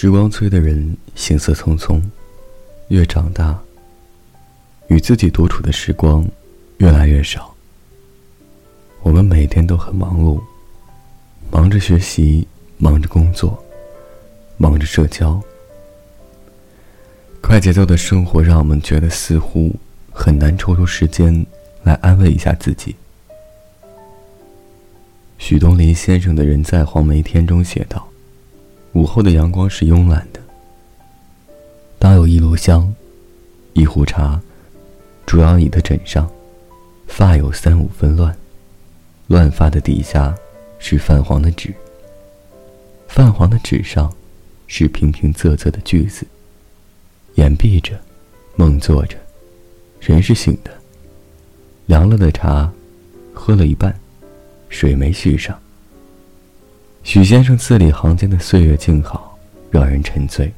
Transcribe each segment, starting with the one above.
时光催的人行色匆匆，越长大，与自己独处的时光越来越少。我们每天都很忙碌，忙着学习，忙着工作，忙着社交。快节奏的生活让我们觉得似乎很难抽出时间来安慰一下自己。许东林先生的人在黄梅天中写道：“午后的阳光是慵懒的，当有一炉香，一壶茶，主要你的枕上，发有三五分乱。”乱发的底下是泛黄的纸，泛黄的纸上是平平仄仄的句子。眼闭着，梦做着，人是醒的。凉了的茶，喝了一半，水没续上。许先生字里行间的岁月静好，让人沉醉。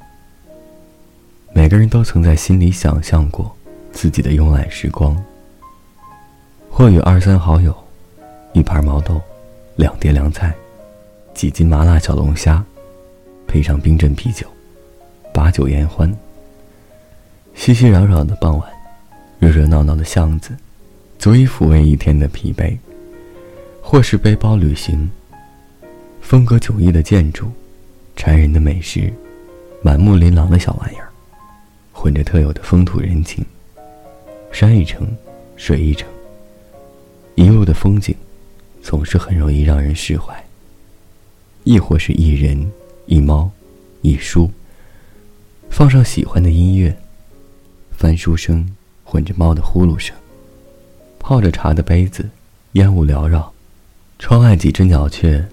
每个人都曾在心里想象过自己的慵懒时光，或与二三好友。一盘毛豆，两碟凉菜，几斤麻辣小龙虾，配上冰镇啤酒，把酒言欢。熙熙攘攘的傍晚，热热闹闹的巷子，足以抚慰一天的疲惫。或是背包旅行，风格迥异的建筑，馋人的美食，满目琳琅的小玩意儿，混着特有的风土人情。山一程，水一程，一路的风景。总是很容易让人释怀。亦或是一人一猫一书，放上喜欢的音乐，翻书声混着猫的呼噜声，泡着茶的杯子，烟雾缭绕，窗外几只鸟雀，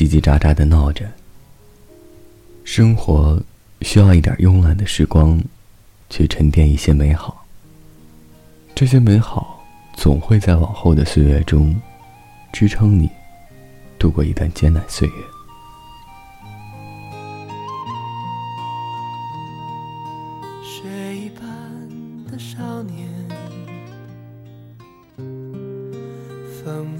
叽叽喳喳的闹着。生活需要一点慵懒的时光，去沉淀一些美好。这些美好总会在往后的岁月中。支撑你度过一段艰难岁月。雪一般的少年，风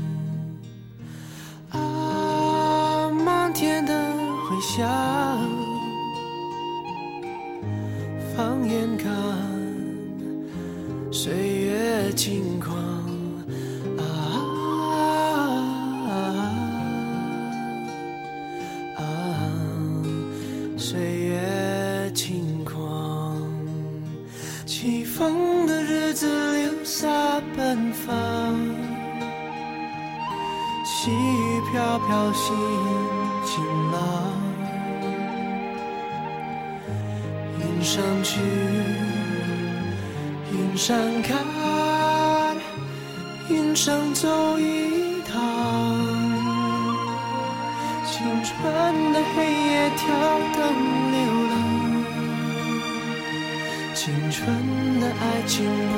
回响，放眼看。岁月轻狂啊啊！岁月轻狂，起风的日子留下奔放，细雨飘飘心晴朗，云上去。云上看，云上走一趟，青春的黑夜跳灯流浪，青春的爱情不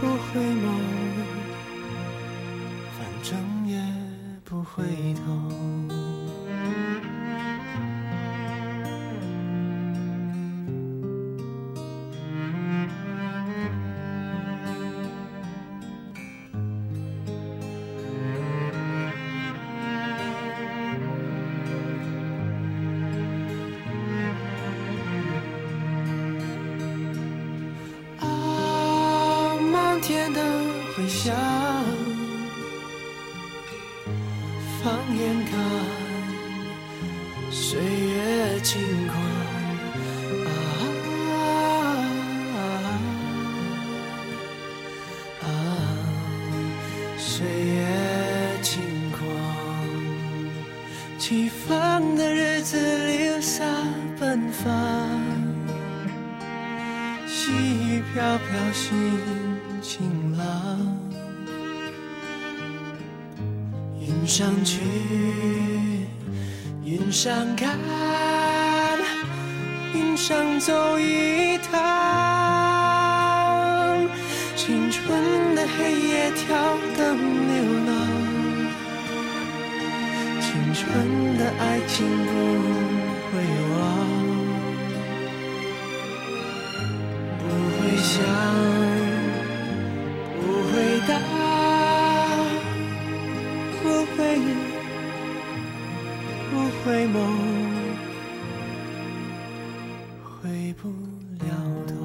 不回眸，反正也不回头。回想，放眼看，岁月轻狂。啊啊啊,啊！岁月轻狂，起风的日子里留下奔放，细雨飘飘心。上去，云上看，云上走一趟。青春的黑夜，跳灯流浪。青春的爱情不会忘，都回不了头。